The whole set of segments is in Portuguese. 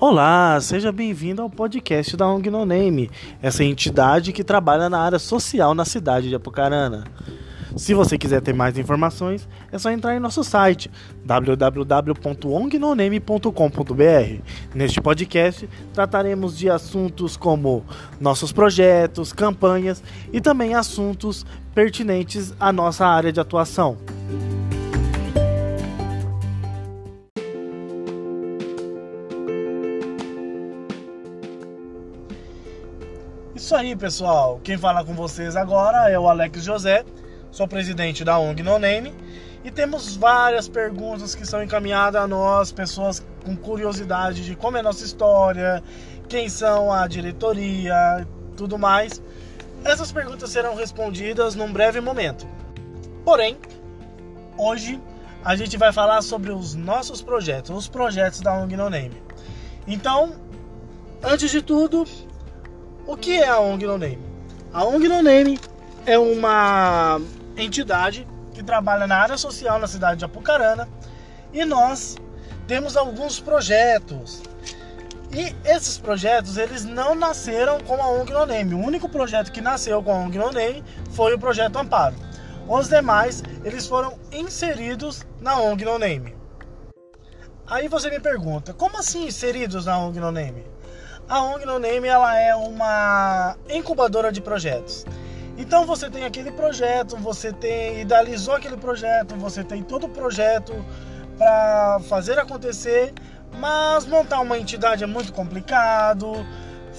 Olá, seja bem-vindo ao podcast da ONG No Name, essa entidade que trabalha na área social na cidade de Apucarana. Se você quiser ter mais informações, é só entrar em nosso site www.ongnoname.com.br. Neste podcast, trataremos de assuntos como nossos projetos, campanhas e também assuntos pertinentes à nossa área de atuação. Isso aí, pessoal. Quem fala com vocês agora é o Alex José, sou presidente da ONG No Name e temos várias perguntas que são encaminhadas a nós, pessoas com curiosidade de como é nossa história, quem são a diretoria, tudo mais. Essas perguntas serão respondidas num breve momento. Porém, hoje a gente vai falar sobre os nossos projetos, os projetos da ONG No Name. Então, antes de tudo, o que é a ONG No Name? A ONG No Name é uma entidade que trabalha na área social na cidade de Apucarana e nós temos alguns projetos. E esses projetos, eles não nasceram com a ONG No Name. O único projeto que nasceu com a ONG No Name foi o projeto Amparo. Os demais, eles foram inseridos na ONG No Name. Aí você me pergunta, como assim inseridos na ONG No Name? A ONG No Name ela é uma incubadora de projetos. Então você tem aquele projeto, você tem idealizou aquele projeto, você tem todo o projeto para fazer acontecer, mas montar uma entidade é muito complicado,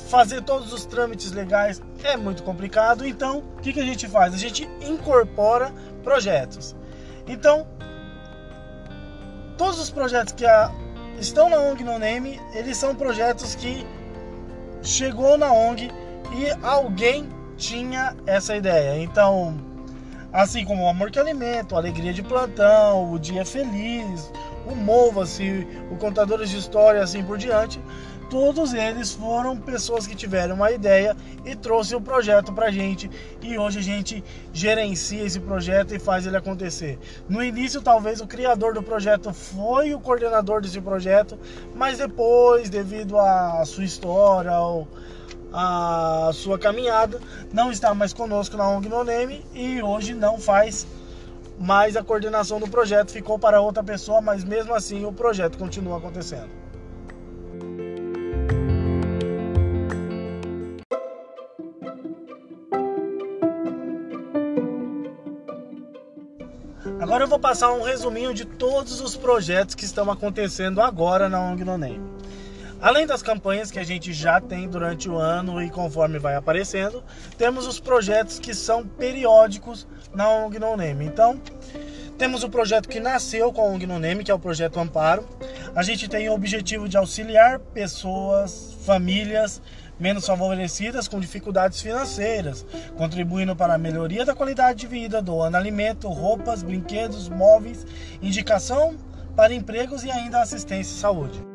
fazer todos os trâmites legais é muito complicado. Então, o que, que a gente faz? A gente incorpora projetos. Então, todos os projetos que a, estão na ONG No Name, eles são projetos que chegou na ONG e alguém tinha essa ideia. Então, assim como o Amor que Alimento, Alegria de Plantão, o Dia Feliz, o Mova-se, o Contadores de História, assim por diante, todos eles foram pessoas que tiveram uma ideia e trouxe o projeto pra gente e hoje a gente gerencia esse projeto e faz ele acontecer. No início, talvez o criador do projeto foi o coordenador desse projeto, mas depois, devido à sua história ou a sua caminhada, não está mais conosco na ONG No Name e hoje não faz mais a coordenação do projeto, ficou para outra pessoa, mas mesmo assim o projeto continua acontecendo. Agora eu vou passar um resuminho de todos os projetos que estão acontecendo agora na ONG No Name. Além das campanhas que a gente já tem durante o ano e conforme vai aparecendo, temos os projetos que são periódicos na ONG No Name. Então, temos o projeto que nasceu com a ONG No Name, que é o projeto Amparo. A gente tem o objetivo de auxiliar pessoas, famílias menos favorecidas com dificuldades financeiras, contribuindo para a melhoria da qualidade de vida, doando alimento, roupas, brinquedos, móveis, indicação para empregos e ainda assistência e saúde.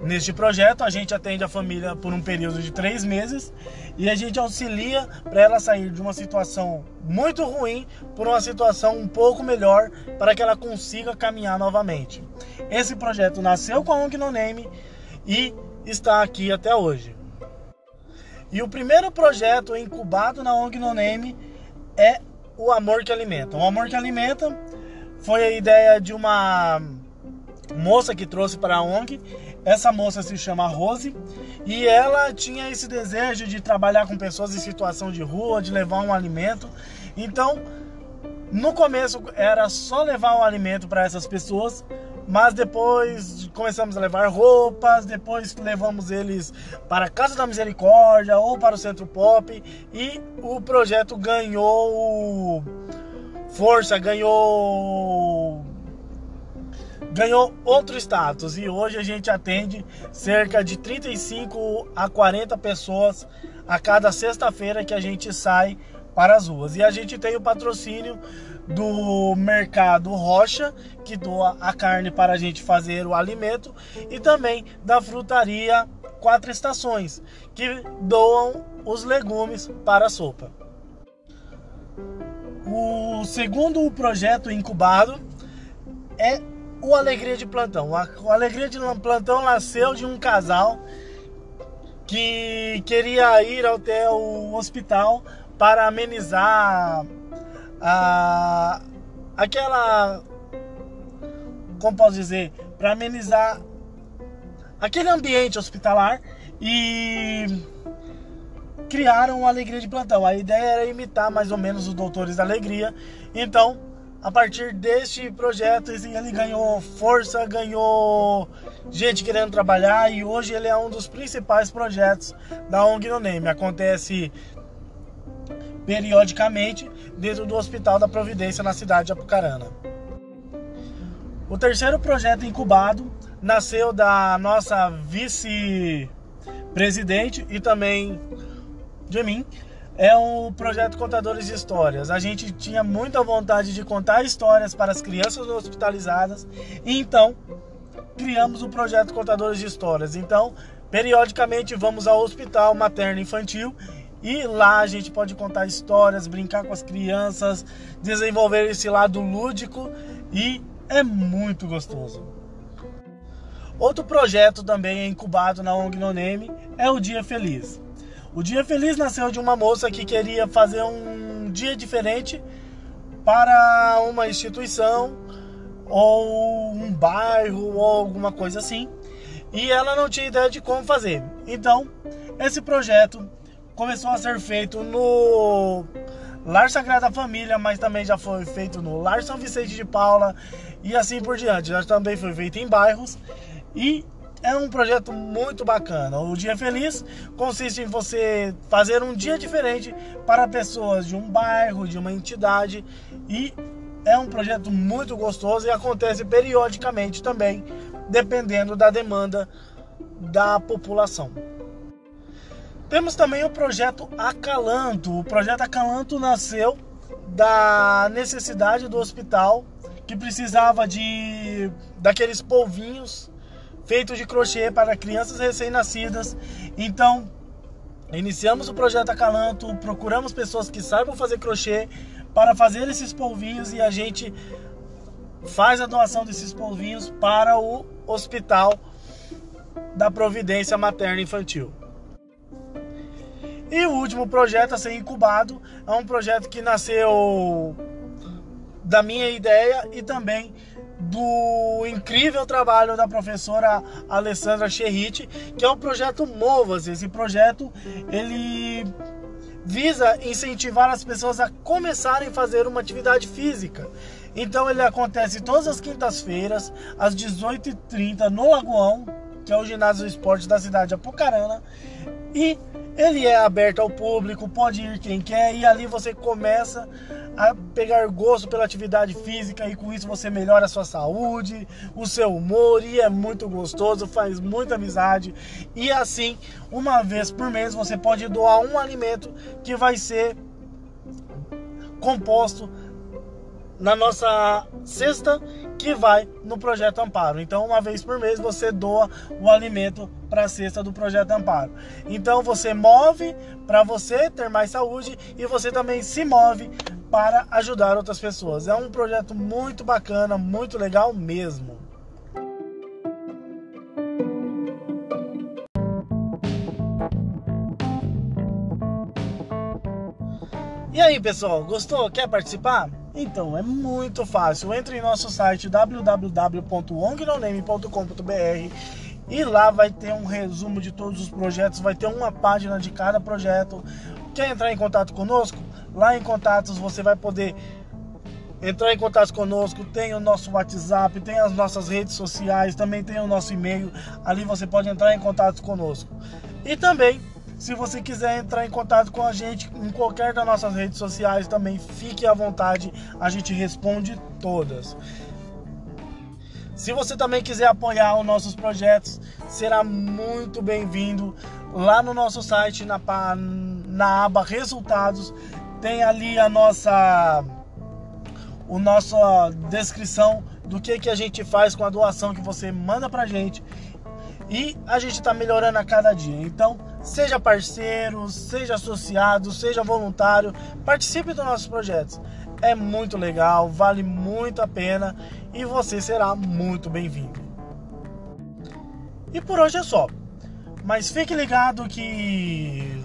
Neste projeto, a gente atende a família por um período de três meses e a gente auxilia para ela sair de uma situação muito ruim por uma situação um pouco melhor para que ela consiga caminhar novamente. Esse projeto nasceu com a ONG No Name e está aqui até hoje. E o primeiro projeto incubado na ONG No Name é o Amor que Alimenta. O Amor que Alimenta foi a ideia de uma moça que trouxe para a ONG. Essa moça se chama Rose e ela tinha esse desejo de trabalhar com pessoas em situação de rua, de levar um alimento. Então, no começo era só levar o alimento para essas pessoas, mas depois começamos a levar roupas, depois levamos eles para a Casa da Misericórdia ou para o Centro Pop e o projeto ganhou força, ganhou ganhou outro status. E hoje a gente atende cerca de 35 a 40 pessoas a cada sexta-feira que a gente sai para as ruas. E a gente tem o patrocínio do Mercado Rocha, que doa a carne para a gente fazer o alimento, e também da frutaria Quatro Estações, que doam os legumes para a sopa. O segundo projeto incubado é o Alegria de Plantão. O Alegria de Plantão nasceu de um casal que queria ir até o hospital para amenizar a, aquela. Como posso dizer? Para amenizar aquele ambiente hospitalar e criaram uma alegria de plantão. A ideia era imitar mais ou menos os doutores da alegria. Então, a partir deste projeto, ele ganhou força, ganhou gente querendo trabalhar e hoje ele é um dos principais projetos da ONG No Name. Acontece periodicamente dentro do Hospital da Providência na cidade de Apucarana. O terceiro projeto incubado nasceu da nossa vice-presidente e também de mim. É o projeto Contadores de Histórias. A gente tinha muita vontade de contar histórias para as crianças hospitalizadas e então criamos o projeto Contadores de Histórias. Então, periodicamente vamos ao hospital materno infantil e lá a gente pode contar histórias, brincar com as crianças, desenvolver esse lado lúdico e é muito gostoso. Outro projeto também incubado na ONG No Name é o Dia Feliz. O Dia Feliz nasceu de uma moça que queria fazer um dia diferente para uma instituição ou um bairro ou alguma coisa assim. E ela não tinha ideia de como fazer. Então, esse projeto começou a ser feito no Lar Sagrada Família, mas também já foi feito no Lar São Vicente de Paula e assim por diante. Já também foi feito em bairros e é um projeto muito bacana. O Dia Feliz consiste em você fazer um dia diferente para pessoas de um bairro, de uma entidade e é um projeto muito gostoso e acontece periodicamente também, dependendo da demanda da população. Temos também o projeto Acalanto. O projeto Acalanto nasceu da necessidade do hospital que precisava de daqueles polvinhos feito de crochê para crianças recém-nascidas. Então, iniciamos o projeto Acalanto, procuramos pessoas que saibam fazer crochê para fazer esses polvinhos e a gente faz a doação desses polvinhos para o Hospital da Providência Materna Infantil. E o último projeto a ser incubado é um projeto que nasceu da minha ideia e também do incrível trabalho da professora Alessandra Cherrit, que é o projeto Movas. Esse projeto ele visa incentivar as pessoas a começarem a fazer uma atividade física. Então ele acontece todas as quintas-feiras, às 18h30, no Lagoão, que é o ginásio do esporte da cidade de Apucarana. E ele é aberto ao público, pode ir quem quer, e ali você começa a pegar gosto pela atividade física e com isso você melhora a sua saúde, o seu humor e é muito gostoso, faz muita amizade. E assim, uma vez por mês você pode doar um alimento que vai ser composto na nossa cesta que vai no projeto Amparo. Então, uma vez por mês você doa o alimento para a cesta do projeto Amparo. Então, você move para você ter mais saúde e você também se move para ajudar outras pessoas. É um projeto muito bacana, muito legal mesmo. E aí, pessoal, gostou? Quer participar? Então, é muito fácil. Entre em nosso site www.ongnoname.com.br e lá vai ter um resumo de todos os projetos, vai ter uma página de cada projeto. Quer entrar em contato conosco? Lá em contatos você vai poder entrar em contato conosco, tem o nosso WhatsApp, tem as nossas redes sociais, também tem o nosso e-mail. Ali você pode entrar em contato conosco. E também se você quiser entrar em contato com a gente em qualquer das nossas redes sociais, também fique à vontade, a gente responde todas. Se você também quiser apoiar os nossos projetos, será muito bem-vindo lá no nosso site, na, na aba Resultados, tem ali a nossa, o nossa descrição do que, que a gente faz com a doação que você manda pra gente. E a gente está melhorando a cada dia. Então, Seja parceiro, seja associado, seja voluntário, participe dos nossos projetos. É muito legal, vale muito a pena e você será muito bem-vindo. E por hoje é só. Mas fique ligado que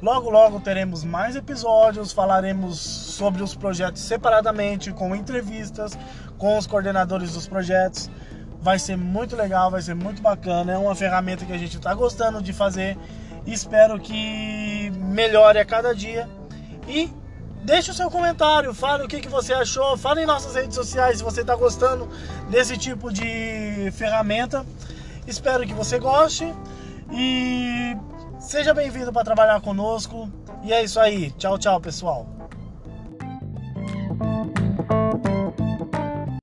logo logo teremos mais episódios, falaremos sobre os projetos separadamente, com entrevistas com os coordenadores dos projetos. Vai ser muito legal, vai ser muito bacana. É uma ferramenta que a gente está gostando de fazer. Espero que melhore a cada dia. E deixe o seu comentário, fale o que, que você achou, fale em nossas redes sociais se você está gostando desse tipo de ferramenta. Espero que você goste e seja bem-vindo para trabalhar conosco. E é isso aí. Tchau, tchau, pessoal.